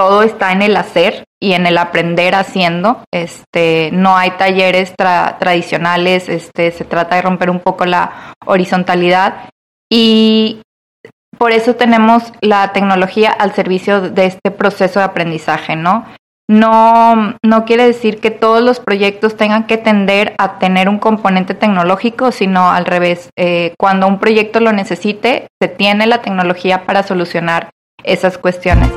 todo está en el hacer y en el aprender haciendo. Este, no hay talleres tradicionales, este, se trata de romper un poco la horizontalidad y por eso tenemos la tecnología al servicio de este proceso de aprendizaje, ¿no? No, no quiere decir que todos los proyectos tengan que tender a tener un componente tecnológico, sino al revés. Eh, cuando un proyecto lo necesite, se tiene la tecnología para solucionar esas cuestiones.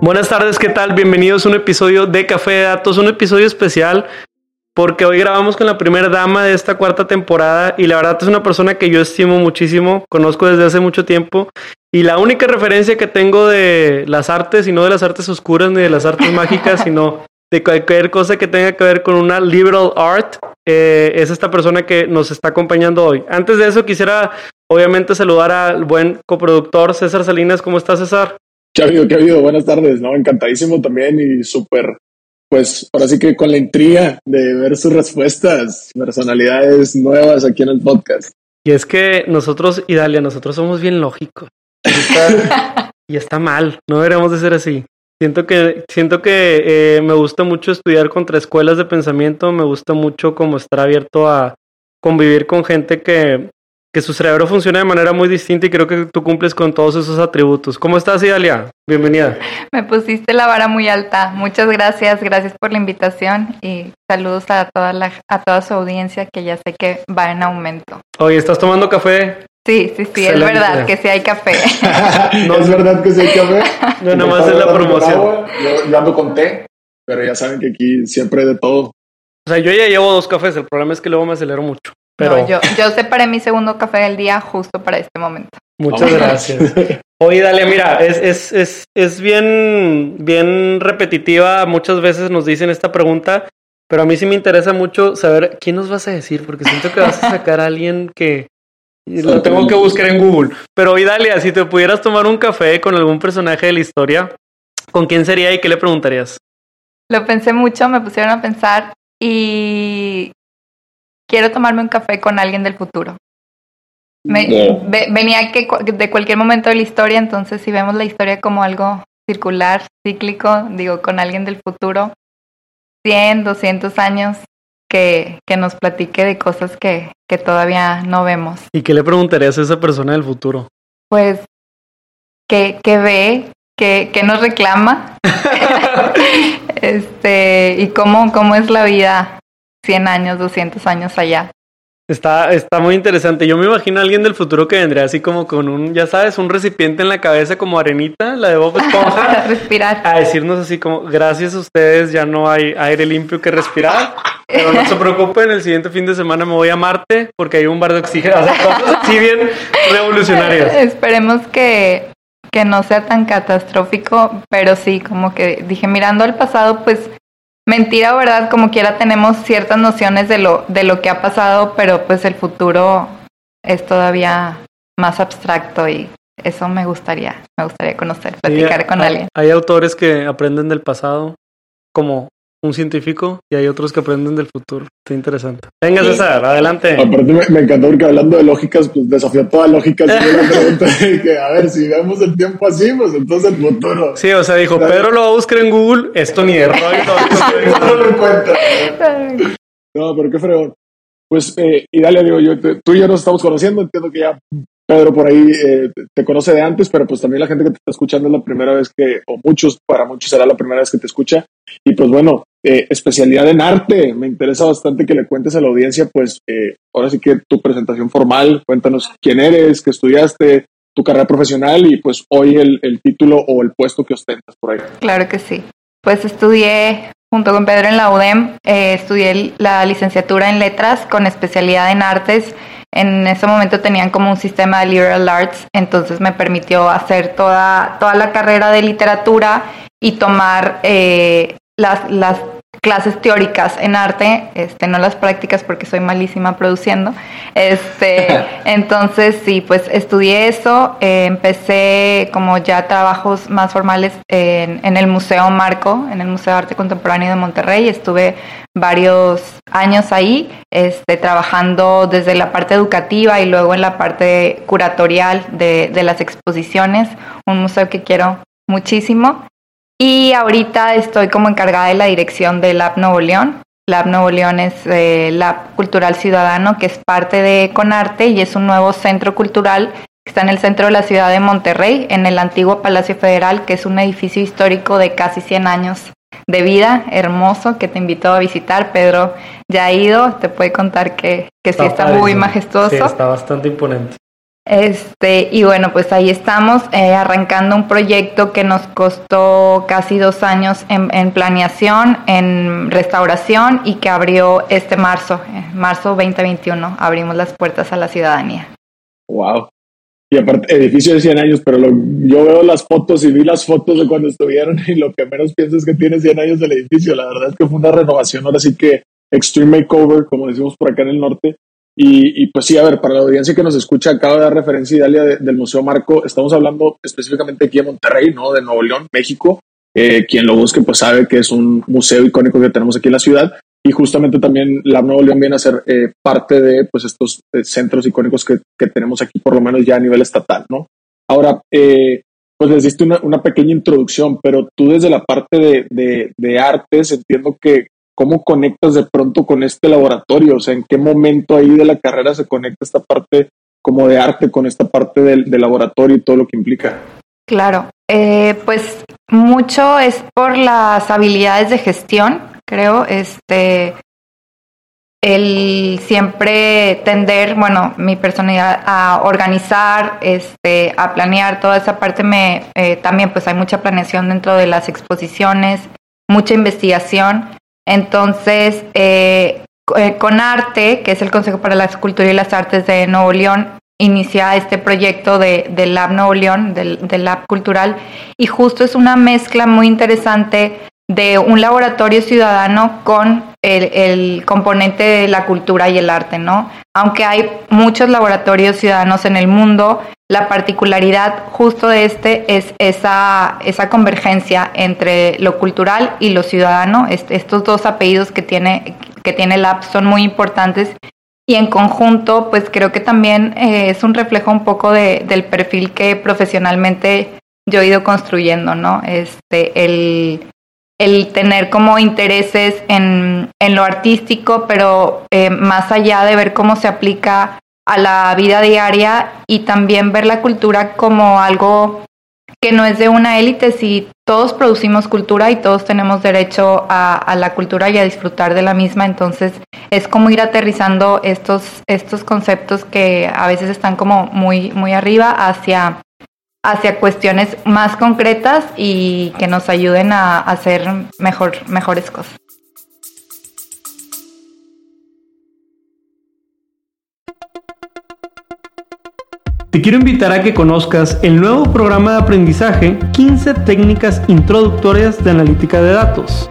Buenas tardes, ¿qué tal? Bienvenidos a un episodio de Café de Datos, un episodio especial porque hoy grabamos con la primera dama de esta cuarta temporada y la verdad es una persona que yo estimo muchísimo, conozco desde hace mucho tiempo y la única referencia que tengo de las artes y no de las artes oscuras ni de las artes mágicas, sino de cualquier cosa que tenga que ver con una liberal art, eh, es esta persona que nos está acompañando hoy. Antes de eso quisiera obviamente saludar al buen coproductor César Salinas. ¿Cómo estás César? ¿Qué ha habido? ¿Qué ha habido? Buenas tardes, ¿no? Encantadísimo también y súper pues ahora sí que con la intriga de ver sus respuestas, personalidades nuevas aquí en el podcast. Y es que nosotros, Idalia, nosotros somos bien lógicos. Y está, mal, no deberíamos de ser así. Siento que, siento que eh, me gusta mucho estudiar contra escuelas de pensamiento, me gusta mucho como estar abierto a convivir con gente que, que su cerebro funciona de manera muy distinta y creo que tú cumples con todos esos atributos. ¿Cómo estás, Idalia? Bienvenida. Me pusiste la vara muy alta. Muchas gracias, gracias por la invitación y saludos a toda la, a toda su audiencia que ya sé que va en aumento. Oye, ¿estás tomando café? Sí, sí, sí, es verdad que sí hay café. no es verdad que sí hay café. No, nomás es la promoción. Yo, yo ando con té, pero ya saben que aquí siempre hay de todo. O sea, yo ya llevo dos cafés, el problema es que luego me acelero mucho. Pero... yo, yo separé mi segundo café del día justo para este momento. Muchas gracias. Oye, dale, mira, es, es, es, es bien, bien repetitiva. Muchas veces nos dicen esta pregunta, pero a mí sí me interesa mucho saber quién nos vas a decir, porque siento que vas a sacar a alguien que lo tengo que buscar en Google. Pero hoy, Dalia, si te pudieras tomar un café con algún personaje de la historia, ¿con quién sería y qué le preguntarías? Lo pensé mucho, me pusieron a pensar y quiero tomarme un café con alguien del futuro. venía que de cualquier momento de la historia, entonces si vemos la historia como algo circular, cíclico, digo, con alguien del futuro, 100, 200 años, que, que nos platique de cosas que, que todavía no vemos. ¿Y qué le preguntarías a esa persona del futuro? Pues, ¿qué, qué ve? ¿Qué, qué nos reclama? este, y cómo, cómo es la vida 100 años, 200 años allá. Está, está muy interesante. Yo me imagino a alguien del futuro que vendría así como con un, ya sabes, un recipiente en la cabeza como arenita, la de Bob Esponja. respirar. A decirnos así como, gracias a ustedes ya no hay aire limpio que respirar. Pero no se preocupen, el siguiente fin de semana me voy a Marte porque hay un bar de oxígeno. O sea, cosas así bien revolucionarias. Esperemos que, que no sea tan catastrófico, pero sí, como que dije, mirando al pasado, pues mentira o verdad, como quiera tenemos ciertas nociones de lo, de lo que ha pasado, pero pues el futuro es todavía más abstracto y eso me gustaría, me gustaría conocer, platicar con alguien. Hay autores que aprenden del pasado, como un científico y hay otros que aprenden del futuro. Está interesante. Venga, César, adelante. Aparte me, me, encantó porque hablando de lógicas, pues desafió toda lógica. que, a ver, si vemos el tiempo así, pues entonces el futuro. Sí, o sea, dijo, Pedro lo va a buscar en Google, esto ni de rollo. no, lo encuentra. No, pero qué fregón. Pues, eh, y dale, digo yo, tú y yo nos estamos conociendo, entiendo que ya Pedro por ahí eh, te conoce de antes, pero pues también la gente que te está escuchando es la primera vez que, o muchos, para muchos será la primera vez que te escucha. Y pues bueno, eh, especialidad en arte, me interesa bastante que le cuentes a la audiencia, pues eh, ahora sí que tu presentación formal, cuéntanos quién eres, qué estudiaste, tu carrera profesional y pues hoy el, título o el puesto que ostentas por ahí. Claro que sí. Pues estudié junto con Pedro en la UDEM, estudié la licenciatura en letras con especialidad en artes en ese momento tenían como un sistema de liberal arts, entonces me permitió hacer toda, toda la carrera de literatura y tomar eh, las, las clases teóricas en arte, este, no las prácticas porque soy malísima produciendo. Este, entonces, sí, pues estudié eso, eh, empecé como ya trabajos más formales en, en, el Museo Marco, en el Museo de Arte Contemporáneo de Monterrey. Estuve varios años ahí, este, trabajando desde la parte educativa y luego en la parte curatorial de, de las exposiciones, un museo que quiero muchísimo. Y ahorita estoy como encargada de la dirección del Lab Nuevo León. Lab Nuevo León es eh, Lab Cultural Ciudadano, que es parte de Conarte y es un nuevo centro cultural que está en el centro de la ciudad de Monterrey, en el antiguo Palacio Federal, que es un edificio histórico de casi 100 años de vida, hermoso, que te invito a visitar. Pedro ya ha ido, te puede contar que, que sí está muy majestuoso. Sí, está bastante imponente. Este, y bueno, pues ahí estamos eh, arrancando un proyecto que nos costó casi dos años en, planeación, en restauración y que abrió este marzo, eh, marzo 2021, abrimos las puertas a la ciudadanía. Wow. Y aparte, edificio de 100 años, pero yo veo las fotos y vi las fotos de cuando estuvieron y lo que menos pienso es que tiene 100 años del edificio. La verdad es que fue una renovación, ahora sí que extreme makeover, como decimos por acá en el norte, y, pues sí, a ver, para la audiencia que nos escucha, acaba de dar referencia Idalia del Museo Marco. Estamos hablando específicamente aquí en Monterrey, ¿no? De Nuevo León, México. Eh, quien lo busque, pues sabe que es un museo icónico que tenemos aquí en la ciudad. Y justamente también la Nuevo León viene a ser eh, parte de pues estos eh, centros icónicos que, que, tenemos aquí, por lo menos ya a nivel estatal, ¿no? Ahora, pues les diste una, pequeña introducción, pero tú desde la parte de, de, de artes entiendo que ¿Cómo conectas de pronto con este laboratorio? O sea, ¿en qué momento ahí de la carrera se conecta esta parte como de arte con esta parte del, laboratorio y todo lo que implica? Claro, eh, pues mucho es por las habilidades de gestión, creo, este, el siempre tender, bueno, mi personalidad a organizar, este, a planear toda esa parte me, eh, también pues hay mucha planeación dentro de las exposiciones, mucha investigación entonces, eh, eh, con Arte, que es el Consejo para la Escultura y las Artes de Nuevo León, inicia este proyecto de, del Lab Nuevo León, del, Lab Cultural, y justo es una mezcla muy interesante de un laboratorio ciudadano con el, el, componente de la cultura y el arte, ¿no? Aunque hay muchos laboratorios ciudadanos en el mundo, la particularidad justo de este es esa, esa convergencia entre lo cultural y lo ciudadano. estos dos apellidos que tiene, que tiene el app son muy importantes y en conjunto, pues creo que también eh, es un reflejo un poco de, del perfil que profesionalmente yo he ido construyendo, ¿no? Este, el, el tener como intereses en, en lo artístico, pero eh, más allá de ver cómo se aplica a la vida diaria y también ver la cultura como algo que no es de una élite, si todos producimos cultura y todos tenemos derecho a, la cultura y a disfrutar de la misma, entonces es como ir aterrizando estos, estos conceptos que a veces están como muy, muy arriba hacia, hacia cuestiones más concretas y que nos ayuden a hacer mejor, mejores cosas. Te quiero invitar a que conozcas el nuevo programa de aprendizaje 15 técnicas introductorias de analítica de datos.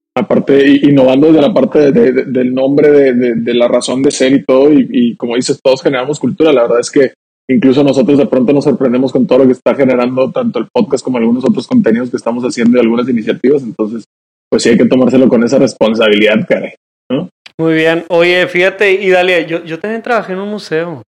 Aparte, innovando desde la parte del nombre, de, la razón de ser y todo, y, como dices, todos generamos cultura. La verdad es que incluso nosotros de pronto nos sorprendemos con todo lo que está generando tanto el podcast como algunos otros contenidos que estamos haciendo y algunas iniciativas. Entonces, pues sí hay que tomárselo con esa responsabilidad, caray. Muy bien. Oye, fíjate, y Dalia, yo, yo también trabajé en un museo.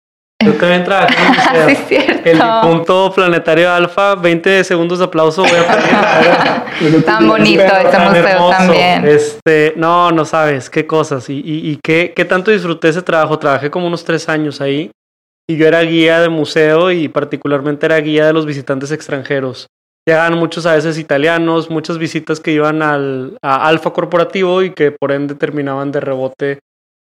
Yo también trabajé en museo. sí, cierto. El punto planetario alfa, 20 segundos de aplauso voy a poner. Tan bonito este museo también. Este, no, no sabes qué cosas y, y, y qué, qué tanto disfruté ese trabajo. Trabajé como unos tres años ahí y yo era guía de museo y particularmente era guía de los visitantes extranjeros. Llegaban muchos a veces italianos, muchas visitas que iban al a Alfa Corporativo y que por ende terminaban de rebote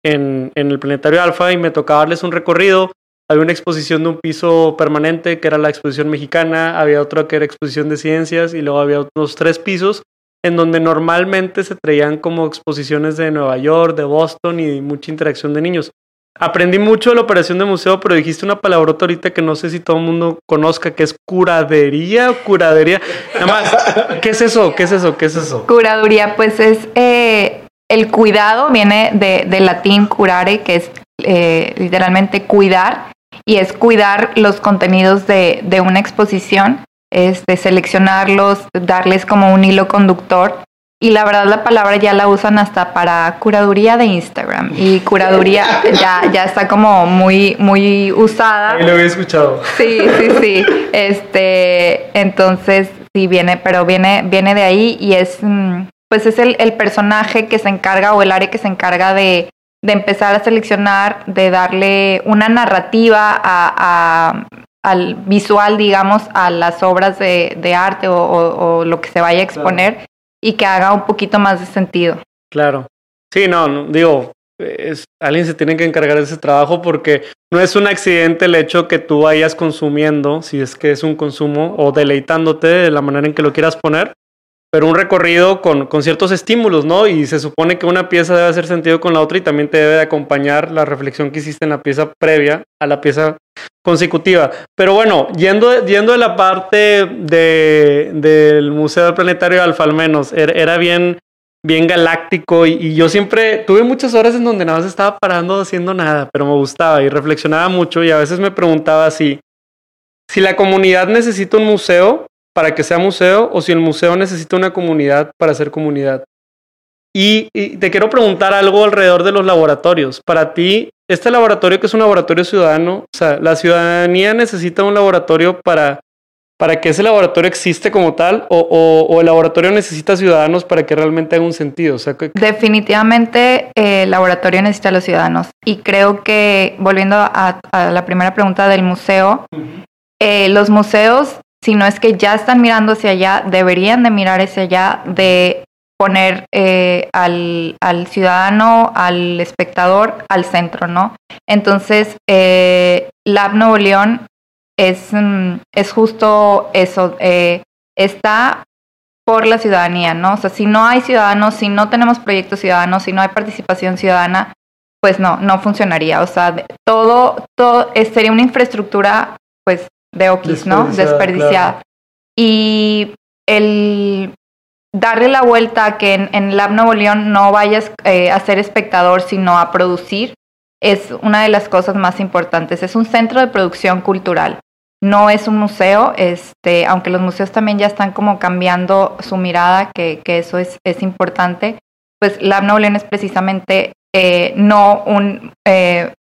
en, en el Planetario Alfa y me tocaba darles un recorrido había una exposición de un piso permanente que era la exposición mexicana, había otra que era exposición de ciencias y luego había otros tres pisos en donde normalmente se traían como exposiciones de Nueva York, de Boston y mucha interacción de niños. Aprendí mucho de la operación de museo, pero dijiste una palabrota ahorita que no sé si todo el mundo conozca, que es curadería o curadería. Nada más, ¿qué es eso? ¿Qué es eso? ¿Qué es eso? Curaduría, pues es eh, el cuidado, viene de latín curare, que es eh, literalmente cuidar y es cuidar los contenidos de, de una exposición, este, seleccionarlos, darles como un hilo conductor. Y la verdad la palabra ya la usan hasta para curaduría de Instagram. Y curaduría ya, ya está como muy, muy usada. Ahí lo había escuchado. Sí, sí, sí. Este, entonces, sí viene, pero viene, viene de ahí y es, mm, pues es el, el personaje que se encarga o el área que se encarga de, de empezar a seleccionar, de darle una narrativa a, al visual, digamos, a las obras de, arte o, lo que se vaya a exponer y que haga un poquito más de sentido. Claro. Sí, no, digo, es, alguien se tiene que encargar de ese trabajo porque no es un accidente el hecho que tú vayas consumiendo, si es que es un consumo, o deleitándote de la manera en que lo quieras poner, pero un recorrido con, con, ciertos estímulos, ¿no? Y se supone que una pieza debe hacer sentido con la otra y también te debe de acompañar la reflexión que hiciste en la pieza previa a la pieza consecutiva. Pero bueno, yendo, yendo de la parte de, del Museo Planetario Alfa, al menos, era, bien, bien galáctico y, y, yo siempre tuve muchas horas en donde nada más estaba parando haciendo nada, pero me gustaba y reflexionaba mucho y a veces me preguntaba si, si la comunidad necesita un museo para que sea museo o si el museo necesita una comunidad para ser comunidad. Y, te quiero preguntar algo alrededor de los laboratorios. Para ti, este laboratorio que es un laboratorio ciudadano, o sea, la ciudadanía necesita un laboratorio para, para que ese laboratorio existe como tal o, el laboratorio necesita ciudadanos para que realmente haga un sentido. O sea, Definitivamente eh, el laboratorio necesita a los ciudadanos. Y creo que, volviendo a, la primera pregunta del museo, eh, los museos si no es que ya están mirando hacia allá, deberían de mirar hacia allá, de poner eh, al, ciudadano, al espectador al centro, ¿no? Entonces, eh, Lab Nuevo León es, mm, es justo eso, eh, está por la ciudadanía, ¿no? O sea, si no hay ciudadanos, si no tenemos proyectos ciudadanos, si no hay participación ciudadana, pues no, no funcionaría. O sea, todo, todo sería una infraestructura, pues, de Oquis, ¿no? Desperdiciada. Y el darle la vuelta a que en, en Lab Nuevo León no vayas eh, a ser espectador, sino a producir, es una de las cosas más importantes. Es un centro de producción cultural. No es un museo, este, aunque los museos también ya están como cambiando su mirada, que, que eso es, es importante, pues Lab Nuevo León es precisamente eh, no un eh,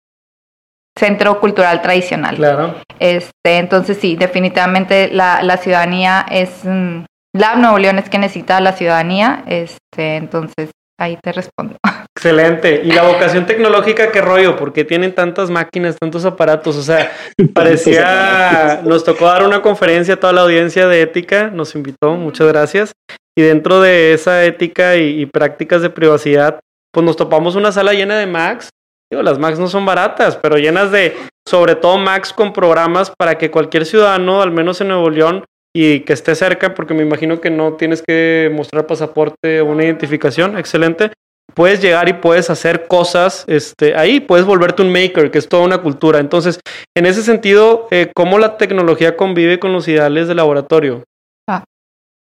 centro cultural tradicional. Claro. Este, entonces sí, definitivamente la, la ciudadanía es mm, la Nuevo León es que necesita la ciudadanía, este, entonces ahí te respondo. Excelente. ¿Y la vocación tecnológica qué rollo? ¿Por qué tienen tantas máquinas, tantos aparatos? O sea, parecía, nos tocó dar una conferencia a toda la audiencia de ética, nos invitó, muchas gracias. Y dentro de esa ética y, y prácticas de privacidad, pues nos topamos una sala llena de Macs Digo, las Macs no son baratas, pero llenas de, sobre todo Macs con programas para que cualquier ciudadano, al menos en Nuevo León, y que esté cerca, porque me imagino que no tienes que mostrar pasaporte o una identificación, excelente. Puedes llegar y puedes hacer cosas este, ahí, puedes volverte un maker, que es toda una cultura. Entonces, en ese sentido, eh, ¿cómo la tecnología convive con los ideales de laboratorio? Ah,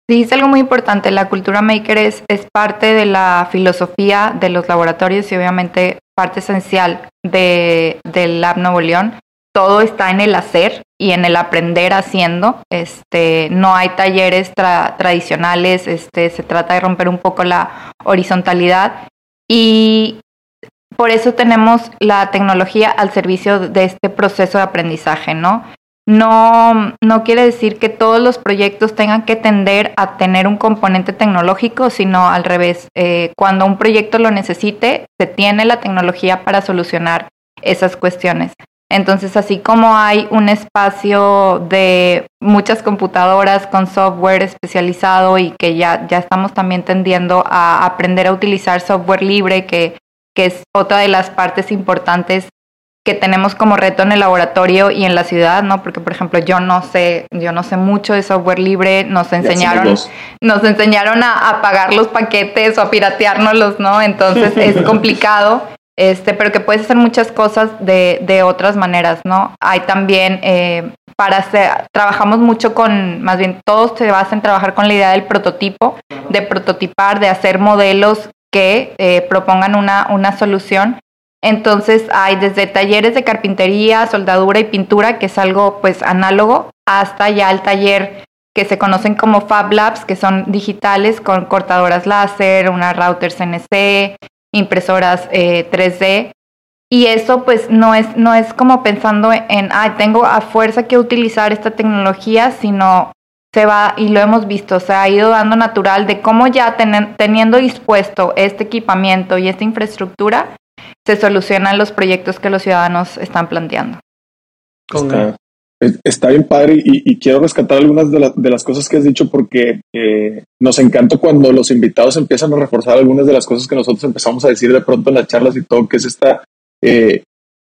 sí, es algo muy importante. La cultura maker es, es parte de la filosofía de los laboratorios y obviamente parte esencial de, del Lab Nuevo León. Todo está en el hacer y en el aprender haciendo. Este, no hay talleres tradicionales, este, se trata de romper un poco la horizontalidad. Y por eso tenemos la tecnología al servicio de este proceso de aprendizaje, ¿no? No, no quiere decir que todos los proyectos tengan que tender a tener un componente tecnológico, sino al revés. Eh, cuando un proyecto lo necesite, se tiene la tecnología para solucionar esas cuestiones. Entonces, así como hay un espacio de muchas computadoras con software especializado y que ya, ya estamos también tendiendo a aprender a utilizar software libre, que, que es otra de las partes importantes que tenemos como reto en el laboratorio y en la ciudad, ¿no? Porque por ejemplo, yo no sé, yo no sé mucho de software libre, nos enseñaron nos enseñaron a, a, pagar los paquetes o a pirateárnoslos, ¿no? Entonces es complicado. Este, pero que puedes hacer muchas cosas de, de otras maneras, ¿no? Hay también, eh, para hacer, trabajamos mucho con, más bien todos se basan en trabajar con la idea del prototipo, de prototipar, de hacer modelos que eh, propongan una, una solución entonces hay desde talleres de carpintería, soldadura y pintura, que es algo pues análogo, hasta ya el taller que se conocen como Fab Labs, que son digitales con cortadoras láser, una router CNC, impresoras 3D. Eh, y eso pues no es, no es como pensando en, ah, tengo a fuerza que utilizar esta tecnología, sino se va, y lo hemos visto, se ha ido dando natural de cómo ya teniendo dispuesto este equipamiento y esta infraestructura, se solucionan los proyectos que los ciudadanos están planteando. Está, bien padre y, quiero rescatar algunas de, de, las cosas que has dicho porque eh, nos encanta cuando los invitados empiezan a reforzar algunas de las cosas que nosotros empezamos a decir de pronto en las charlas y todo, que es esta eh,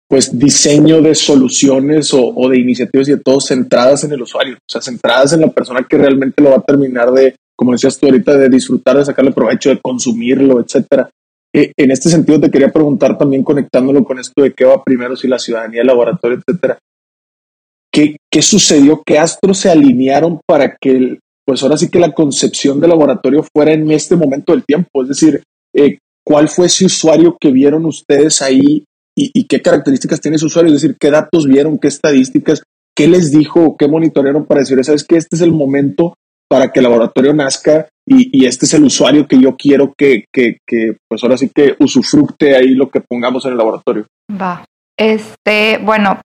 pues diseño de soluciones o, o, de iniciativas y de todo centradas en el usuario, o sea, centradas en la persona que realmente lo va a terminar de, como decías tú ahorita, de disfrutar, de sacarle provecho, de consumirlo, etcétera. Eh, en este sentido, te quería preguntar también conectándolo con esto de qué va primero, si la ciudadanía, el laboratorio, etcétera. ¿Qué, qué sucedió? ¿Qué astros se alinearon para que, pues ahora sí que la concepción del laboratorio fuera en este momento del tiempo? Es decir, eh, ¿cuál fue ese usuario que vieron ustedes ahí y, y, qué características tiene ese usuario? Es decir, ¿qué datos vieron, qué estadísticas, qué les dijo, qué monitorearon para decir, sabes que este es el momento para que el laboratorio nazca y, este es el usuario que yo quiero que, que, que, pues ahora sí que usufructe ahí lo que pongamos en el laboratorio. Va. Este, bueno,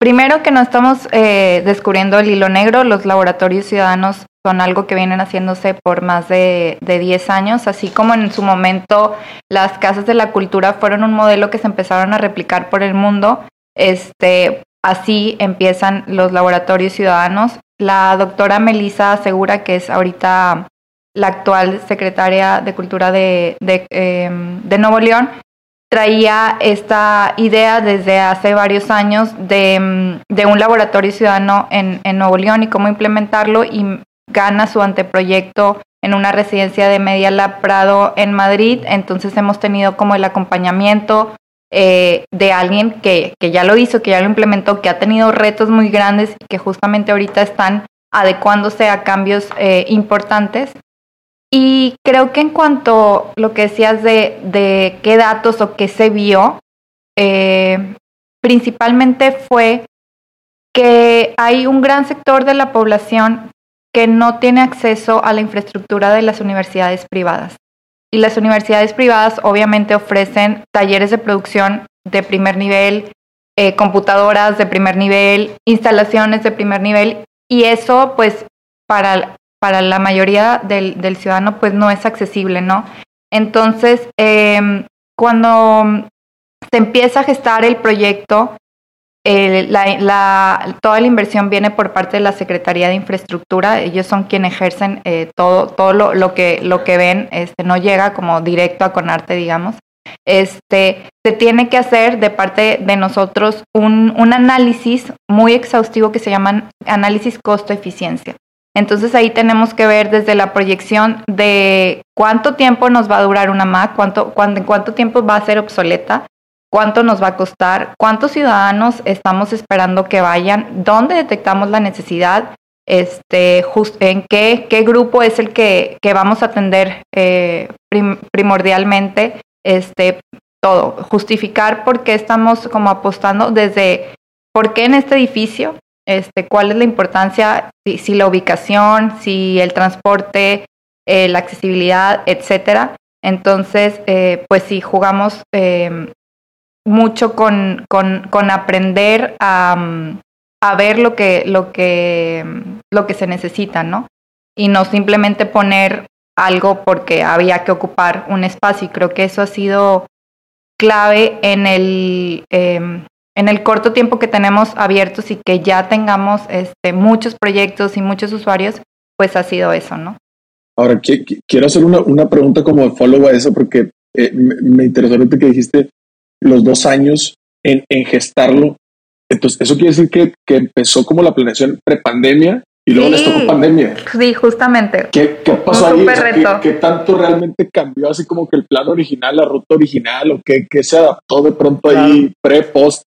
primero que no estamos eh, descubriendo el hilo negro, los laboratorios ciudadanos son algo que vienen haciéndose por más de, de 10 años, así como en su momento las casas de la cultura fueron un modelo que se empezaron a replicar por el mundo. Este, así empiezan los laboratorios ciudadanos. La doctora Melissa asegura que es ahorita la actual secretaria de Cultura de, em, de, Nuevo León, traía esta idea desde hace varios años de, em, de un laboratorio ciudadano en, en, Nuevo León y cómo implementarlo y gana su anteproyecto en una residencia de Media Lab Prado en Madrid. Entonces hemos tenido como el acompañamiento eh, de alguien que, que ya lo hizo, que ya lo implementó, que ha tenido retos muy grandes y que justamente ahorita están adecuándose a cambios eh, importantes y creo que en cuanto a lo que decías de, de qué datos o qué se vio, eh, principalmente fue que hay un gran sector de la población que no tiene acceso a la infraestructura de las universidades privadas. Y las universidades privadas obviamente ofrecen talleres de producción de primer nivel, eh, computadoras de primer nivel, instalaciones de primer nivel, y eso pues para para la mayoría del, del ciudadano pues no es accesible, ¿no? Entonces, eh, cuando se empieza a gestar el proyecto, toda la inversión viene por parte de la Secretaría de Infraestructura. Ellos son quienes ejercen eh, todo, todo lo, que, lo que ven, este, no llega como directo a Conarte, digamos. Este, se tiene que hacer de parte de nosotros un, un análisis muy exhaustivo que se llama análisis costo-eficiencia. Entonces ahí tenemos que ver desde la proyección de cuánto tiempo nos va a durar una Mac, cuánto, cuánto, cuánto tiempo va a ser obsoleta, cuánto nos va a costar, cuántos ciudadanos estamos esperando que vayan, dónde detectamos la necesidad, este, en qué, qué grupo es el que, que vamos a atender eh, primordialmente, este, todo, justificar por qué estamos como apostando desde por qué en este edificio, este, cuál es la importancia, si, la ubicación, si el transporte, eh, la accesibilidad, etcétera. Entonces, eh, pues si jugamos em, mucho con, con, con aprender a, a, ver lo que, lo, que, lo que se necesita, ¿no? Y no simplemente poner algo porque había que ocupar un espacio. Y creo que eso ha sido clave en el, em, en el corto tiempo que tenemos abiertos y que ya tengamos este, muchos proyectos y muchos usuarios, pues ha sido eso, ¿no? Ahora, quiero hacer una, una pregunta como follow a eso porque eh, me, interesó ahorita que dijiste los dos años en, en gestarlo. Entonces, eso quiere decir que, que empezó como la planeación prepandemia y luego les tocó pandemia. Sí, justamente. ¿Qué, qué pasó ahí? ¿qué, tanto realmente cambió así como que el plan original, la ruta original o qué, qué se adaptó de pronto ahí pre, post?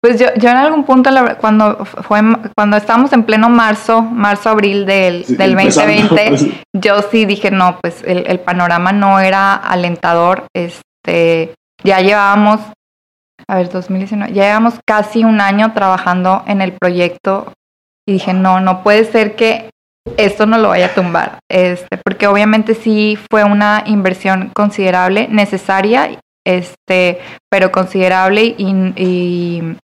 Pues yo, yo en algún punto, cuando fue cuando estábamos en pleno marzo, marzo, abril del, del 2020, yo sí dije, no, pues el, el, panorama no era alentador. Este, ya llevábamos, a ver, 2019, ya llevamos casi un año trabajando en el proyecto y dije, no, no puede ser que esto no lo vaya a tumbar, este, porque obviamente sí fue una inversión considerable, necesaria, este, pero considerable y, y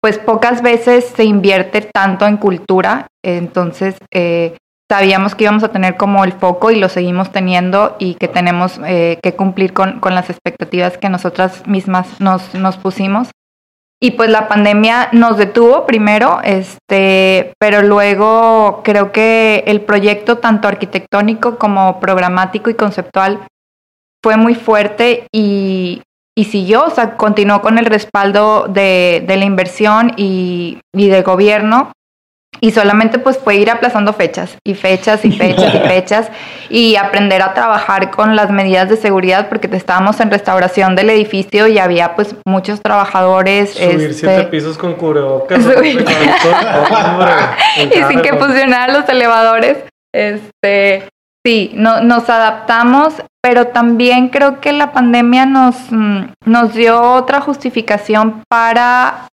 pues pocas veces se invierte tanto en cultura, entonces eh, sabíamos que íbamos a tener como el foco y lo seguimos teniendo y que tenemos eh, que cumplir con, con, las expectativas que nosotras mismas nos, nos pusimos. Y pues la pandemia nos detuvo primero, este, pero luego creo que el proyecto tanto arquitectónico como programático y conceptual fue muy fuerte y, y siguió, o sea, continuó con el respaldo de, de la inversión y, y del gobierno y solamente pues fue ir aplazando fechas y fechas y fechas y fechas y aprender a trabajar con las medidas de seguridad porque estábamos en restauración del edificio y había pues muchos trabajadores. Subir este, siete pisos con cubrebocas. y sin que funcionaran los elevadores. Este, sí, no, nos adaptamos, pero también creo que la pandemia nos, mm, nos dio otra justificación para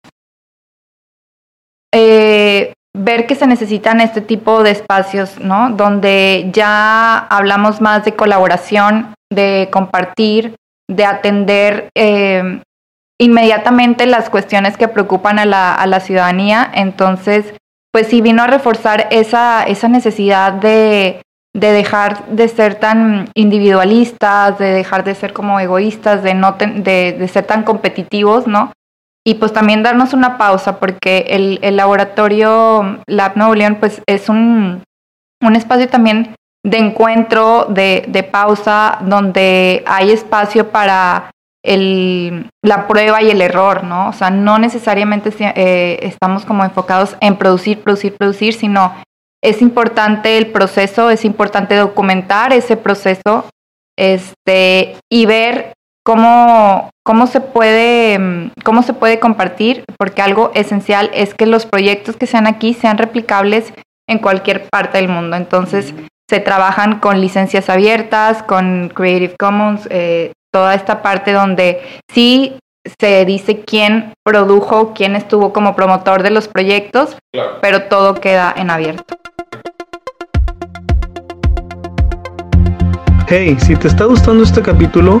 eh, ver que se necesitan este tipo de espacios, ¿no? Donde ya hablamos más de colaboración, de compartir, de atender eh, inmediatamente las cuestiones que preocupan a la, a la, ciudadanía. Entonces, pues sí vino a reforzar esa, esa necesidad de, de dejar de ser tan individualistas, de dejar de ser como egoístas, de, no de, de ser tan competitivos, ¿no? Y pues también darnos una pausa porque el, el laboratorio Lab Nuevo León pues es un, un espacio también de encuentro, de, de, pausa, donde hay espacio para el, la prueba y el error, ¿no? O sea, no necesariamente eh, estamos como enfocados en producir, producir, producir, sino es importante el proceso, es importante documentar ese proceso este, y ver cómo, cómo, se puede, cómo se puede compartir, porque algo esencial es que los proyectos que sean aquí sean replicables en cualquier parte del mundo. Entonces, se trabajan con licencias abiertas, con Creative Commons, eh, toda esta parte donde sí se dice quién produjo, quién estuvo como promotor de los proyectos, pero todo queda en abierto. Hey, si te está gustando este capítulo,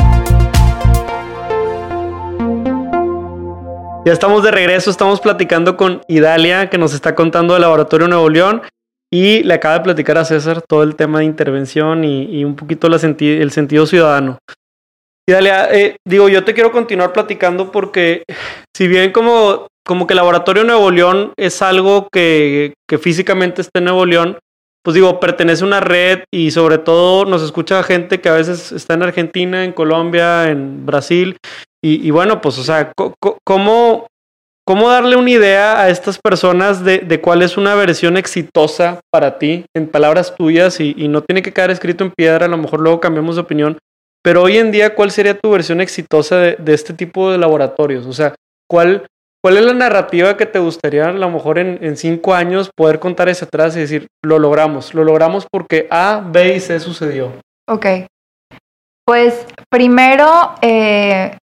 Ya estamos de regreso, estamos platicando con Idalia, que nos está contando del Laboratorio Nuevo León, y le acaba de platicar a César todo el tema de intervención y, un poquito el sentido ciudadano. Idalia, eh, digo, yo te quiero continuar platicando porque si bien como, como que Laboratorio Nuevo León es algo que, que físicamente está en Nuevo León, pues digo, pertenece a una red y sobre todo nos escucha gente que a veces está en Argentina, en Colombia, en Brasil y, bueno, pues, o sea, ¿cómo, ¿cómo darle una idea a estas personas de, de, cuál es una versión exitosa para ti, en palabras tuyas, y, no tiene que quedar escrito en piedra, a lo mejor luego cambiamos de opinión, pero hoy en día, ¿cuál sería tu versión exitosa de, este tipo de laboratorios? O sea, ¿cuál, ¿cuál es la narrativa que te gustaría a lo mejor en, cinco años poder contar hacia atrás y decir, lo logramos, lo logramos porque A, B y C sucedió? Ok. Pues primero, eh,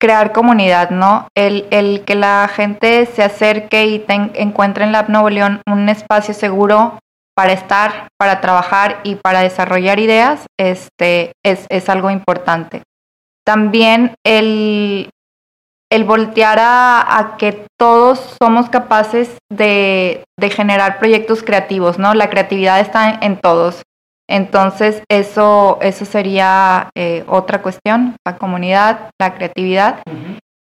crear comunidad, ¿no? El, el, que la gente se acerque y encuentre en la Nuevo León un espacio seguro para estar, para trabajar y para desarrollar ideas, este, es, es algo importante. También el, el voltear a, a, que todos somos capaces de, de, generar proyectos creativos, ¿no? La creatividad está en todos. Entonces, eso, eso sería eh, otra cuestión, la comunidad, la creatividad.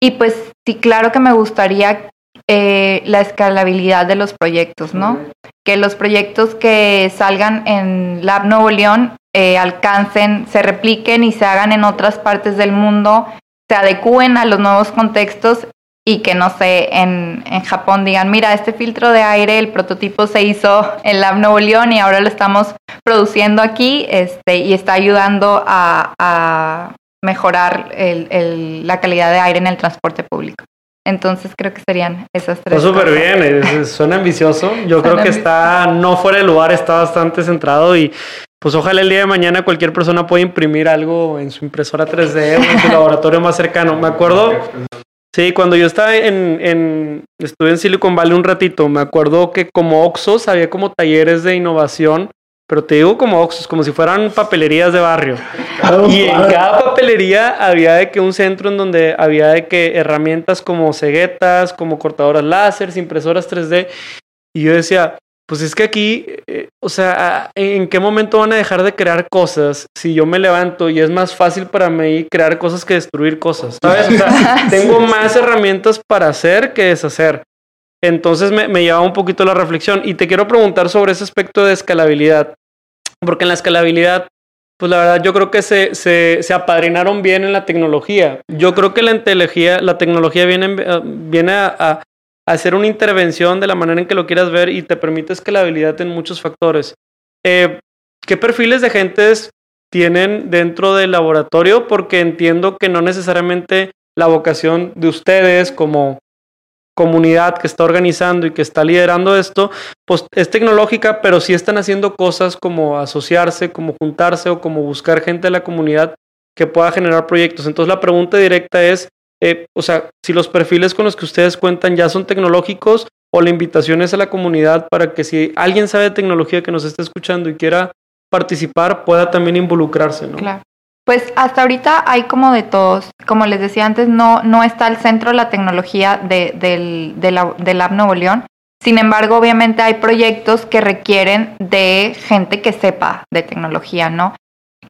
Y pues sí, claro que me gustaría eh, la escalabilidad de los proyectos, ¿no? Que los proyectos que salgan en Lab Nuevo León eh, alcancen, se repliquen y se hagan en otras partes del mundo, se adecúen a los nuevos contextos y que no sé, en, en, Japón digan, mira, este filtro de aire, el prototipo se hizo en Lab Nuevo León y ahora lo estamos produciendo aquí este, y está ayudando a, a mejorar el, el, la calidad de aire en el transporte público. Entonces creo que serían esas tres. Está súper bien, suena ambicioso. Yo creo que está no fuera de lugar, está bastante centrado y pues ojalá el día de mañana cualquier persona pueda imprimir algo en su impresora 3D o en su laboratorio más cercano. Me acuerdo Sí, cuando yo estaba en, en, estuve en Silicon Valley un ratito, me acuerdo que como Oxos había como talleres de innovación, pero te digo como Oxos, como si fueran papelerías de barrio. Y en cada papelería había de que un centro en donde había de que herramientas como ceguetas, como cortadoras láser, impresoras 3D. Y yo decía, pues es que aquí, eh, o sea, ¿en qué momento van a dejar de crear cosas si yo me levanto y es más fácil para mí crear cosas que destruir cosas? ¿Sabes? O sea, tengo más herramientas para hacer que deshacer. Entonces me, me lleva un poquito la reflexión y te quiero preguntar sobre ese aspecto de escalabilidad, porque en la escalabilidad, pues la verdad yo creo que se, se, se apadrinaron bien en la tecnología. Yo creo que la, la tecnología viene, eh, viene a hacer una intervención de la manera en que lo quieras ver y te permite escalabilidad en muchos factores. Eh, ¿Qué perfiles de gentes tienen dentro del laboratorio? Porque entiendo que no necesariamente la vocación de ustedes como comunidad que está organizando y que está liderando esto, pues es tecnológica, pero sí están haciendo cosas como asociarse, como juntarse o como buscar gente de la comunidad que pueda generar proyectos. Entonces la pregunta directa es, eh, o sea, si los perfiles con los que ustedes cuentan ya son tecnológicos o la invitación es a la comunidad para que si alguien sabe de tecnología que nos esté escuchando y quiera participar, pueda también involucrarse, ¿no? Claro. Pues hasta ahorita hay como de todos. Como les decía antes, no, no está al centro la tecnología de, del, de del Lab Nuevo León. Sin embargo, obviamente hay proyectos que requieren de gente que sepa de tecnología, ¿no?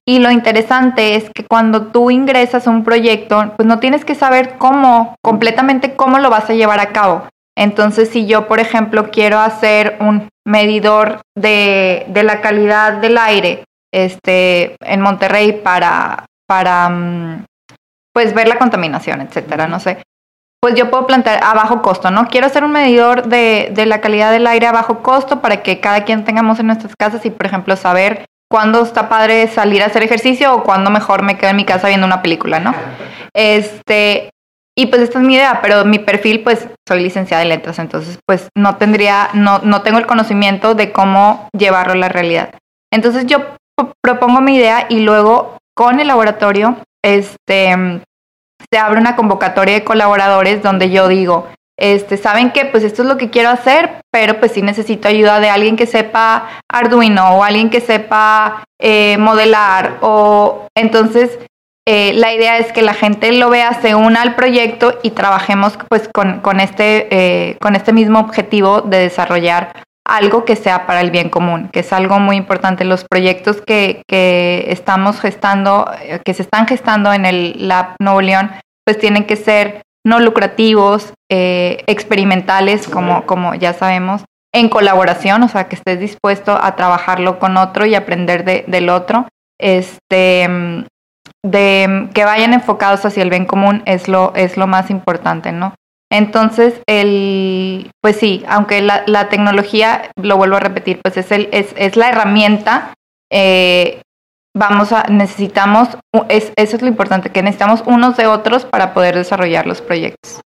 Y lo interesante es que cuando tú ingresas a un proyecto, pues no tienes que saber cómo, completamente cómo lo vas a llevar a cabo. Entonces, si yo, por ejemplo, quiero hacer un medidor de, de la calidad del aire este, en Monterrey para, para mm, pues ver la contaminación, etcétera, no sé. Pues yo puedo plantear a bajo costo, ¿no? Quiero hacer un medidor de, de la calidad del aire a bajo costo para que cada quien tengamos en nuestras casas y, por ejemplo, saber cuándo está padre salir a hacer ejercicio o cuándo mejor me quedo en mi casa viendo una película, ¿no? Este, y pues esta es mi idea, pero mi perfil, pues soy licenciada en letras, entonces pues no tendría, no, no tengo el conocimiento de cómo llevarlo a la realidad. Entonces yo propongo mi idea y luego con el laboratorio, este, se abre una convocatoria de colaboradores donde yo digo, este, saben que pues esto es lo que quiero hacer, pero pues sí necesito ayuda de alguien que sepa Arduino o alguien que sepa eh, modelar o entonces eh, la idea es que la gente lo vea, se una al proyecto y trabajemos pues con, con este, eh, con este mismo objetivo de desarrollar algo que sea para el bien común, que es algo muy importante. Los proyectos que, que estamos gestando, que se están gestando en el Lab Nuevo León, pues tienen que ser no lucrativos, eh, experimentales, como, como ya sabemos, en colaboración, o sea, que estés dispuesto a trabajarlo con otro y aprender de, del otro, este, de que vayan enfocados hacia el bien común es lo, es lo más importante, ¿no? Entonces, el, pues sí, aunque la, la tecnología, lo vuelvo a repetir, pues es, el, es, es la herramienta, eh, vamos a, necesitamos, es, eso es lo importante, que necesitamos unos de otros para poder desarrollar los proyectos.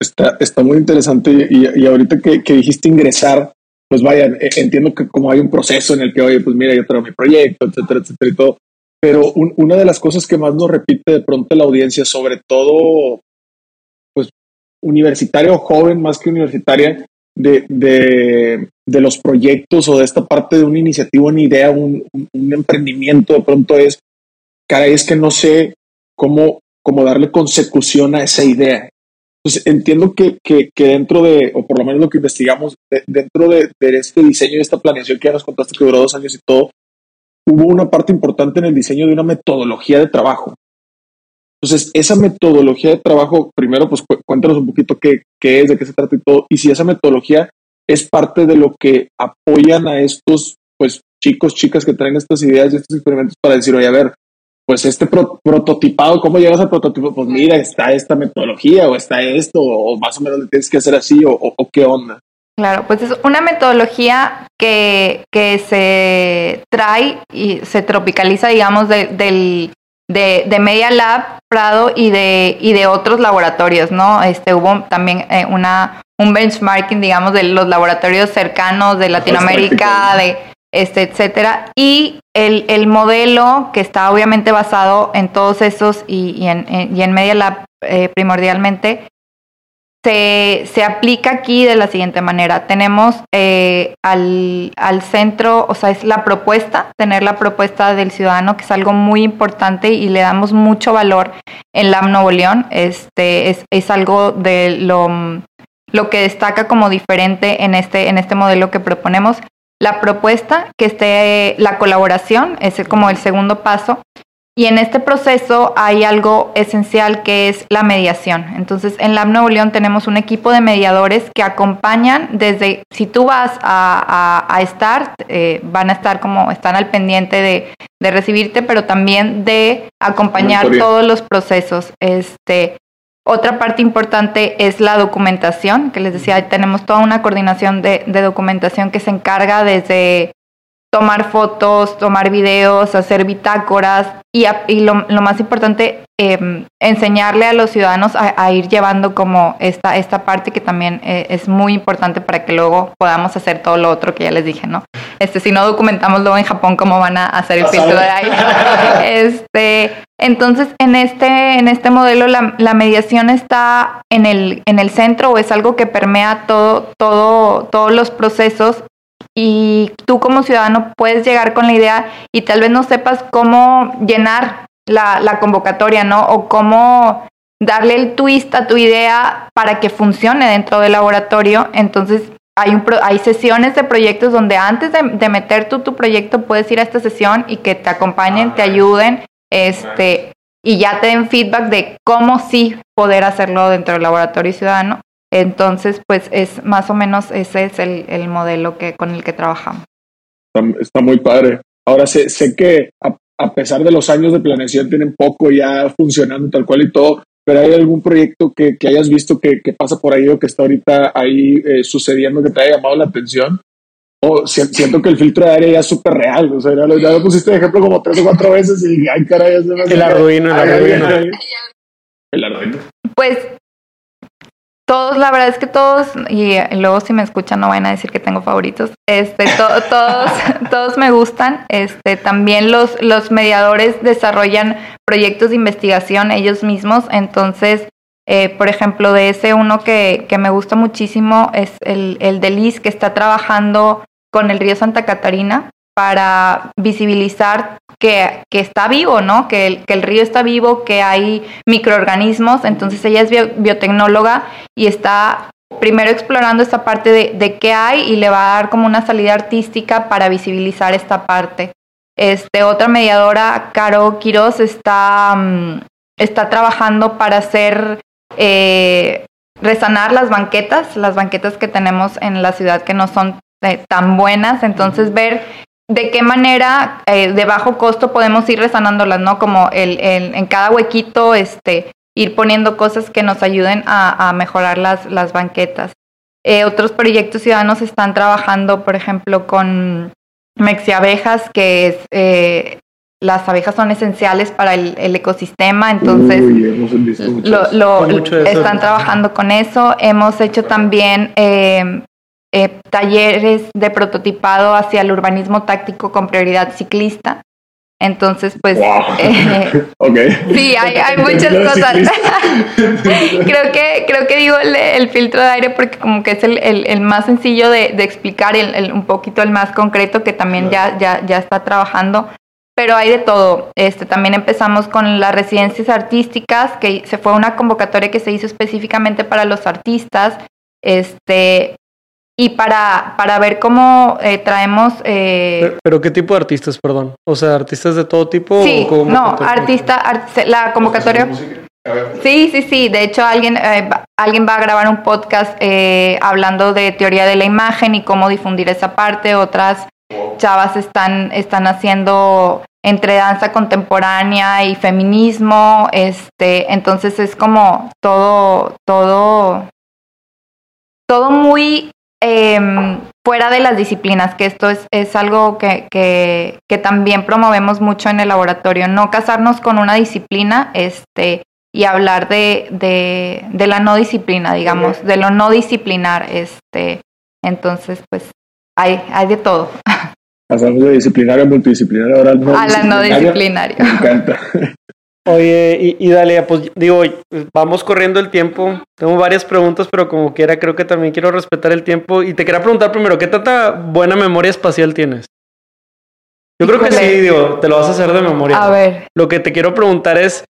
Está, está muy interesante y, ahorita que, dijiste ingresar, pues vaya, e, entiendo que como hay un proceso en el que, oye, pues mira, yo traigo mi proyecto, etcétera, etcétera y todo, pero una de las cosas que más nos repite de pronto la audiencia, sobre todo, pues, universitario joven más que universitaria, de, de, de, los proyectos o de esta parte de una iniciativa, una idea, un, un, emprendimiento, de pronto es, caray, es que no sé cómo, cómo darle consecución a esa idea. Entonces, entiendo que, que, dentro de, o por lo menos lo que investigamos, dentro de, de, este diseño y esta planeación que ya nos contaste que duró dos años y todo, hubo una parte importante en el diseño de una metodología de trabajo. Entonces, esa metodología de trabajo, primero, pues cuéntanos un poquito qué, qué es, de qué se trata y todo, y si esa metodología es parte de lo que apoyan a estos, pues, chicos, chicas que traen estas ideas y estos experimentos para decir, oye, a ver, pues este prototipado, ¿cómo llegas al prototipo? Pues mira, está esta metodología o está esto, o más o menos le tienes que hacer así, o, o, qué onda. Claro, pues es una metodología que, que se trae y se tropicaliza, digamos, del, de, de, Media Lab Prado y de, y de otros laboratorios, ¿no? Este, hubo también eh, una, un benchmarking, digamos, de los laboratorios cercanos de Latinoamérica, de este, etcétera. Y el, el modelo que está obviamente basado en todos esos y, y, en, y en Media Lab eh, primordialmente, se, se, aplica aquí de la siguiente manera. Tenemos eh, al, al, centro, o sea, es la propuesta, tener la propuesta del ciudadano, que es algo muy importante y le damos mucho valor en la Nuevo León. Este, es, es algo de lo, lo que destaca como diferente en este, en este modelo que proponemos. La propuesta, que esté la colaboración, es como el segundo paso, y en este proceso hay algo esencial que es la mediación. Entonces, en Lab Nuevo León tenemos un equipo de mediadores que acompañan desde, si tú vas a, a, estar, eh, van a estar como, están al pendiente de, de recibirte, pero también de acompañar todos los procesos. Este, otra parte importante es la documentación, que les decía, tenemos toda una coordinación de, de documentación que se encarga desde tomar fotos, tomar videos, hacer bitácoras y, y lo, lo, más importante, eh, enseñarle a los ciudadanos a, ir llevando como esta, esta parte que también eh, es muy importante para que luego podamos hacer todo lo otro que ya les dije, ¿no? Este, si no documentamos luego en Japón cómo van a hacer el filtro de ahí. este, entonces, en este, en este modelo, la, la, mediación está en el, en el centro o es algo que permea todo, todo, todos los procesos y tú como ciudadano puedes llegar con la idea y tal vez no sepas cómo llenar la, la convocatoria, ¿no? O cómo darle el twist a tu idea para que funcione dentro del laboratorio. Entonces, hay, un hay sesiones de proyectos donde antes de, de, meter tú tu proyecto puedes ir a esta sesión y que te acompañen, te ayuden, este, y ya te den feedback de cómo sí poder hacerlo dentro del laboratorio ciudadano. Entonces, pues es más o menos ese es el, el modelo que, con el que trabajamos. Está, muy padre. Ahora sé, sé que a, pesar de los años de planeación tienen poco ya funcionando tal cual y todo, pero hay algún proyecto que, que hayas visto que, que, pasa por ahí o que está ahorita ahí eh, sucediendo que te haya llamado la atención. O siento que el filtro de área ya es súper real. O sea, ya lo, ya lo pusiste de ejemplo como tres o cuatro veces y ay, caray, es el Arduino, el Arduino. El Arduino. Pues todos, la verdad es que todos, y luego si me escuchan no van a decir que tengo favoritos, este, to, todos, todos me gustan. Este, también los, los mediadores desarrollan proyectos de investigación ellos mismos, entonces, eh, por ejemplo, de ese uno que, que me gusta muchísimo es el, el de Liz, que está trabajando con el río Santa Catarina para visibilizar que, está vivo, ¿no? Que el, río está vivo, que hay microorganismos. Entonces ella es bio, biotecnóloga y está primero explorando esta parte de, qué hay y le va a dar como una salida artística para visibilizar esta parte. Este, otra mediadora, Caro Quiroz, está, um, está trabajando para hacer, eh, resanar las banquetas, las banquetas que tenemos en la ciudad que no son eh, tan buenas, entonces ver de qué manera eh, de bajo costo podemos ir resanándolas, ¿no? Como el, el, en cada huequito, este, ir poniendo cosas que nos ayuden a, a mejorar las, las banquetas. Eh, otros proyectos ciudadanos están trabajando, por ejemplo, con mexiabejas, que es, eh, las abejas son esenciales para el, ecosistema, entonces lo, están trabajando con eso. Hemos hecho también em, eh, talleres de prototipado hacia el urbanismo táctico con prioridad ciclista. Entonces, pues, eh, sí, hay, muchas cosas. creo que creo que digo el, filtro de aire porque como que es el, más sencillo de, explicar, el, un poquito el más concreto que también ya, ya, ya está trabajando. Pero hay de todo. Este, también empezamos con las residencias artísticas, que se fue una convocatoria que se hizo específicamente para los artistas. Este, y para, para ver cómo eh, traemos... Eh, ¿Pero, qué tipo de artistas, perdón? O sea, artistas de todo tipo. Sí, no, artista, la convocatoria... Sí, sí, sí. De hecho, alguien, eh, alguien va a grabar un podcast hablando de teoría de la imagen y cómo difundir esa parte. Otras chavas están, están haciendo entre danza contemporánea y feminismo. Este, entonces es como todo, todo, todo muy Em, fuera de las disciplinas, que esto es, es algo que, que, que, también promovemos mucho en el laboratorio, no casarnos con una disciplina este, y hablar de, de, de la no disciplina, digamos, de lo no disciplinar. Este, entonces, pues hay, hay de todo. Pasamos de disciplinario a multidisciplinario, ahora no A la no disciplinario. Me encanta. Oye, y, y dale, pues digo, vamos corriendo el tiempo. Tengo varias preguntas, pero como quiera, creo que también quiero respetar el tiempo. Y te quería preguntar primero, ¿qué tanta buena memoria espacial tienes? Yo creo que sí, digo, te lo vas a hacer de memoria. A ver. Lo que te quiero preguntar es,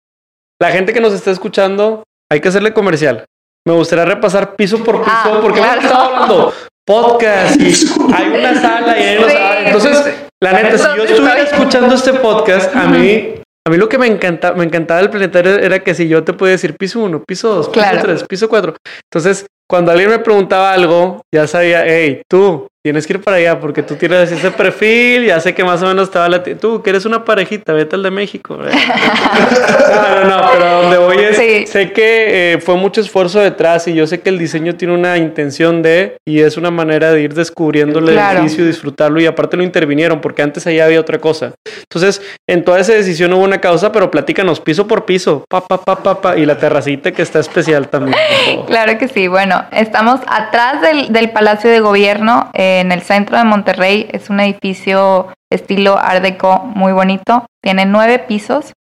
la gente que nos está escuchando, hay que hacerle comercial. Me gustaría repasar piso por piso, ah, porque claro. hemos hablando podcast y hay una sala y hay una sala. Entonces, la neta, si yo estuviera escuchando este podcast, a mí a mí lo que me encanta, me encantaba del planetario era que si yo te podía decir piso uno, piso dos, piso tres, piso cuatro. Entonces, cuando alguien me preguntaba algo, ya sabía, hey, tú, tienes que ir para allá porque tú tienes ese perfil, ya sé que más o menos estaba la... Tú, que eres una parejita, vete al de México. no, no, no, pero donde voy es... Sé que eh, fue mucho esfuerzo detrás y yo sé que el diseño tiene una intención de... Y es una manera de ir descubriendo el edificio, disfrutarlo y aparte lo intervinieron porque antes allá había otra cosa. Entonces, en toda esa decisión hubo una causa, pero platícanos piso por piso, pa, pa, pa, pa, pa y la terracita que está especial también. Claro que sí. Bueno, estamos atrás del, del Palacio de Gobierno. Eh, en el centro de Monterrey. Es un edificio estilo Art Deco muy bonito. Tiene nueve pisos.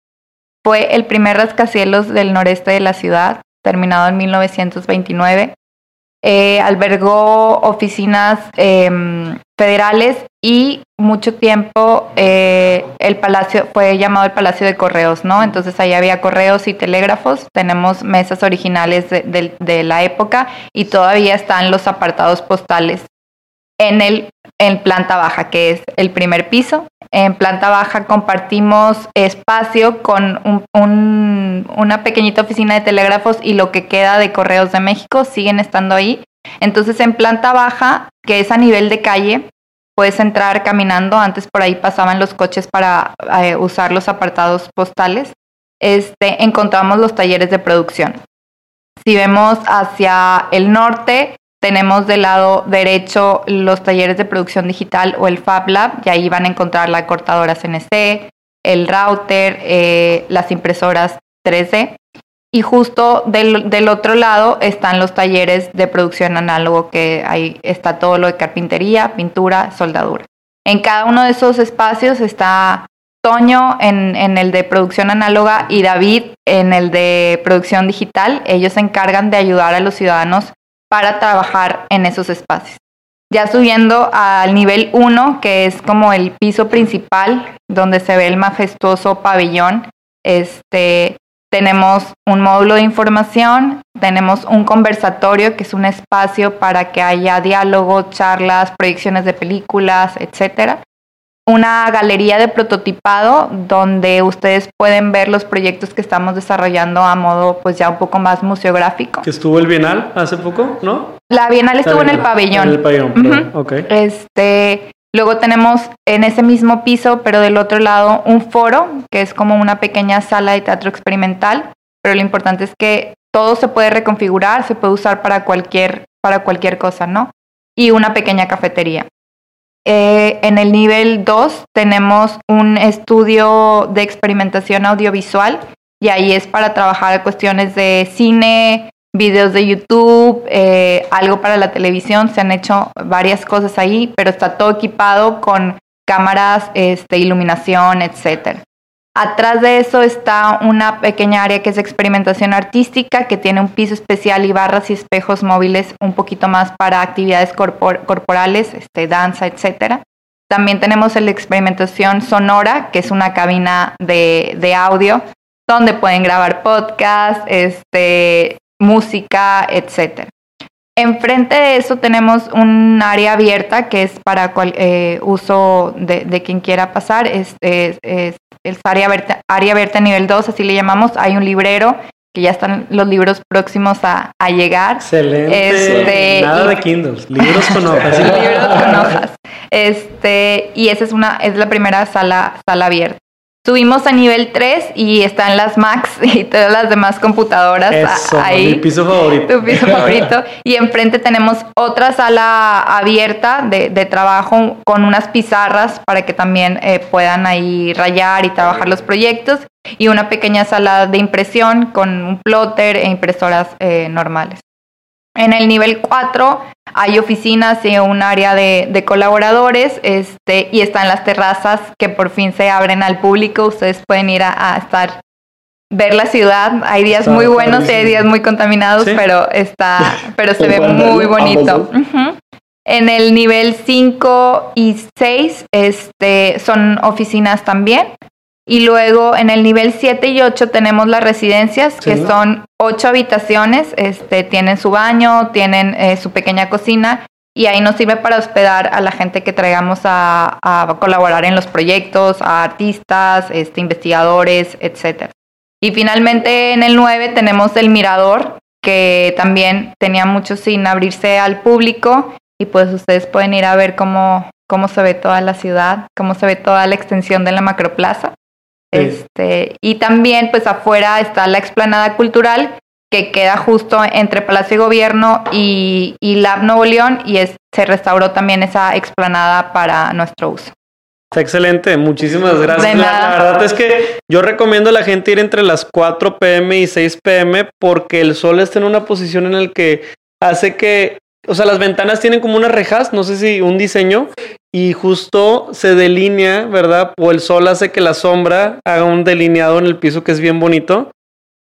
Fue el primer rascacielos del noreste de la ciudad, terminado en 1929. Eh, albergó oficinas em, federales y mucho tiempo eh, el palacio fue llamado el Palacio de Correos, ¿no? Entonces ahí había correos y telégrafos, tenemos mesas originales de la época y todavía están los apartados postales en, el, en planta baja, que es el primer piso. En planta baja compartimos espacio con un, una pequeñita oficina de telégrafos y lo que queda de Correos de México siguen estando ahí. Entonces en planta baja, que es a nivel de calle, puedes entrar caminando. Antes por ahí pasaban los coches para eh, usar los apartados postales. Este, encontramos los talleres de producción. Si vemos hacia el norte, tenemos del lado derecho los talleres de producción digital o el Fab Lab, y ahí van a encontrar la cortadora CNC, el router, eh, las impresoras 3D. Y justo del, del, otro lado están los talleres de producción análogo, que ahí está todo lo de carpintería, pintura, soldadura. En cada uno de esos espacios está Toño en, en, el de producción análoga y David en el de producción digital. Ellos se encargan de ayudar a los ciudadanos para trabajar en esos espacios. Ya subiendo al nivel 1, que es como el piso principal, donde se ve el majestuoso pabellón, este, tenemos un módulo de información, tenemos un conversatorio, que es un espacio para que haya diálogo, charlas, proyecciones de películas, etcétera una galería de prototipado donde ustedes pueden ver los proyectos que estamos desarrollando a modo pues ya un poco más museográfico. Que estuvo el Bienal hace poco, ¿no? La Bienal estuvo en el pabellón. En el pabellón, okay. Este, luego tenemos en ese mismo piso, pero del otro lado, un foro, que es como una pequeña sala de teatro experimental, pero lo importante es que todo se puede reconfigurar, se puede usar para cualquier, para cualquier cosa, ¿no? Y una pequeña cafetería. Eh, en el nivel 2 tenemos un estudio de experimentación audiovisual y ahí es para trabajar cuestiones de cine, videos de YouTube, eh, algo para la televisión. Se han hecho varias cosas ahí, pero está todo equipado con cámaras, este, iluminación, etcétera. Atrás de eso está una pequeña área que es experimentación artística, que tiene un piso especial y barras y espejos móviles un poquito más para actividades corporales, este, danza, etc. También tenemos la experimentación sonora, que es una cabina de, audio, donde pueden grabar podcast, este, música, etc. Enfrente de eso tenemos un área abierta que es para cual, eh, uso de, quien quiera pasar. Es, es, es, área, abierta, área abierta nivel 2, así le llamamos. Hay un librero que ya están los libros próximos a, a llegar. Excelente. Este, Nada de Kindles, libros con hojas. libros con hojas. Este, y esa es una, es la primera sala, sala abierta. Subimos a nivel 3 y están las Macs y todas las demás computadoras Eso, ahí. Mi piso favorito. Tu piso favorito. y enfrente tenemos otra sala abierta de, de trabajo con unas pizarras para que también eh, puedan ahí rayar y trabajar los proyectos. Y una pequeña sala de impresión con un plotter e impresoras eh, normales. En el nivel 4 hay oficinas y un área de, colaboradores este, y están las terrazas que por fin se abren al público. Ustedes pueden ir a, estar, ver la ciudad. Hay días muy buenos y hay días muy contaminados, pero, está, pero se ve muy bonito. En el nivel 5 y 6 este, son oficinas también. Y luego en el nivel 7 y 8 tenemos las residencias, que son ocho habitaciones, este, tienen su baño, tienen eh, su pequeña cocina y ahí nos sirve para hospedar a la gente que traigamos a, colaborar en los proyectos, a artistas, este, investigadores, etc. Y finalmente en el 9 tenemos el mirador, que también tenía mucho sin abrirse al público y pues ustedes pueden ir a ver cómo, cómo se ve toda la ciudad, cómo se ve toda la extensión de la macroplaza. Este, y también, pues afuera está la explanada cultural, que queda justo entre Palacio de Gobierno y, y Lab Nuevo León, y es, se restauró también esa explanada para nuestro uso. Está excelente, muchísimas gracias. La, verdad es que yo recomiendo a la gente ir entre las 4 pm y 6 pm porque el sol está en una posición en la que hace que o sea, las ventanas tienen como unas rejas, no sé si un diseño, y justo se delinea, ¿verdad? O el sol hace que la sombra haga un delineado en el piso que es bien bonito.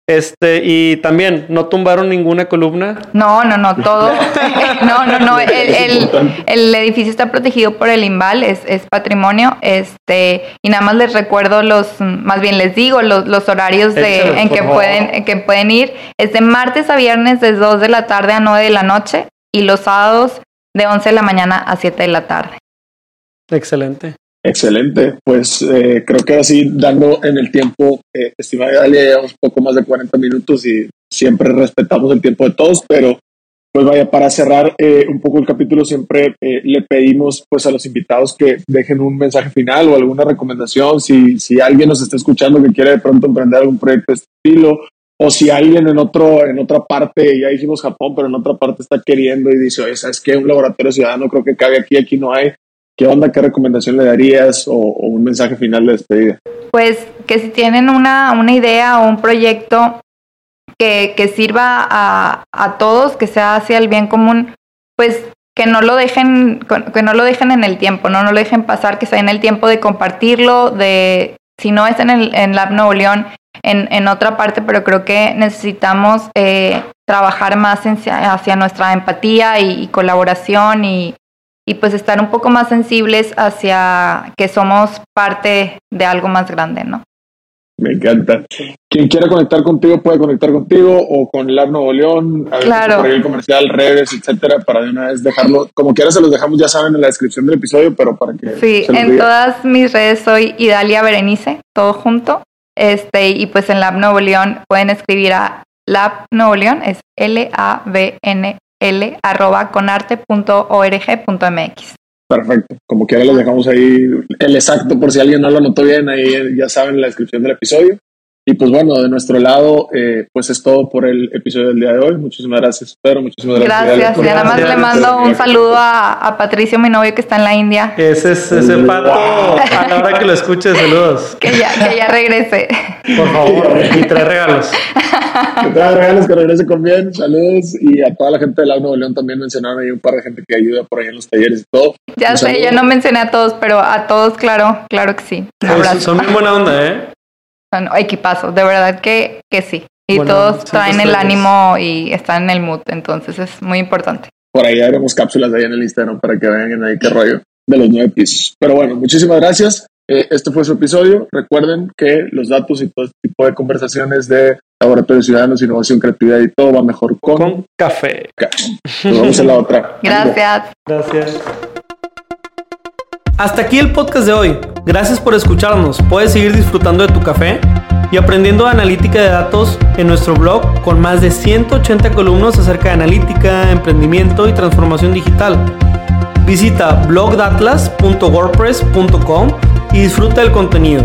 Este, y también, ¿no tumbaron ninguna columna? No, no, no, todo. no, no, no. El, edificio está protegido por el IMBAL, es, es, patrimonio. Este, y nada más les recuerdo los, más bien les digo, los, los horarios de, en, que pueden, en que pueden ir. Es de martes a viernes de 2 de la tarde a 9 de la noche y los sábados de 11 de la mañana a 7 de la tarde. Excelente. Excelente, pues eh, creo que así dando en el tiempo, eh, estimada Dalia, llevamos poco más de 40 minutos y siempre respetamos el tiempo de todos, pero pues vaya, para cerrar eh, un poco el capítulo siempre eh, le pedimos pues a los invitados que dejen un mensaje final o alguna recomendación, si, si alguien nos está escuchando que quiere de pronto emprender algún proyecto de este estilo o si alguien en otro en otra parte, ya dijimos Japón, pero en otra parte está queriendo y dice, oye, ¿sabes qué? Un laboratorio ciudadano creo que cabe aquí, aquí no hay. ¿Qué onda? ¿Qué recomendación le darías o, un mensaje final de despedida? Pues que si tienen una, una idea o un proyecto que, que sirva a, a, todos, que sea hacia el bien común, pues que no lo dejen, que no lo dejen en el tiempo, no, no lo dejen pasar, que sea en el tiempo de compartirlo, de si no es en el en Lab Nuevo León, en, en otra parte, pero creo que necesitamos eh, trabajar más hacia nuestra empatía y, colaboración y, y, pues estar un poco más sensibles hacia que somos parte de algo más grande, ¿no? Me encanta. Quien quiera conectar contigo puede conectar contigo o con Lab Nuevo León, a claro. el comercial, redes, etcétera, para de una vez dejarlo. Como quiera se los dejamos, ya saben, en la descripción del episodio, pero para que. Sí, en todas mis redes soy Idalia Berenice, todo junto. Este, y pues en Lab Nuevo León pueden escribir a Lab Nuevo León, es L-A-B-N-L, arroba conarte.org.mx. Perfecto. Como quiera, les dejamos ahí el exacto por si alguien no lo notó bien, ahí ya saben la descripción del episodio. Y pues bueno, de nuestro lado, eh, pues es todo por el episodio del día de hoy. Muchísimas gracias, Pedro. Muchísimas gracias. Gracias. Y nada más le mando un saludo a, Patricio, mi novio que está en la India. Ese es ese pato. A la hora que lo escuche, saludos. Que ya, que ya regrese. Por favor, y tres regalos. Que trae regalos, que regrese con bien. Saludos. Y a toda la gente de la Nuevo León también mencionaron ahí un par de gente que ayuda por ahí en los talleres y todo. Ya sé, yo no mencioné a todos, pero a todos, claro, claro que sí. son bien buena onda, ¿eh? Son equipazos, de verdad que, que sí. Y todos traen el ánimo y están en el mood, entonces es muy importante. Por ahí haremos cápsulas ahí en el Instagram para que vean ahí qué rollo de los nueve pisos. Pero bueno, muchísimas gracias. Eh, este fue su episodio. Recuerden que los datos y todo este tipo de conversaciones de Laboratorio Ciudadanos, Innovación, Creatividad y todo va mejor con, café. Nos vemos en la otra. Gracias. Gracias. Hasta aquí el podcast de hoy. Gracias por escucharnos. Puedes seguir disfrutando de tu café y aprendiendo analítica de datos en nuestro blog con más de 180 columnas acerca de analítica, emprendimiento y transformación digital. Visita blogdatlas.wordpress.com y disfruta del contenido.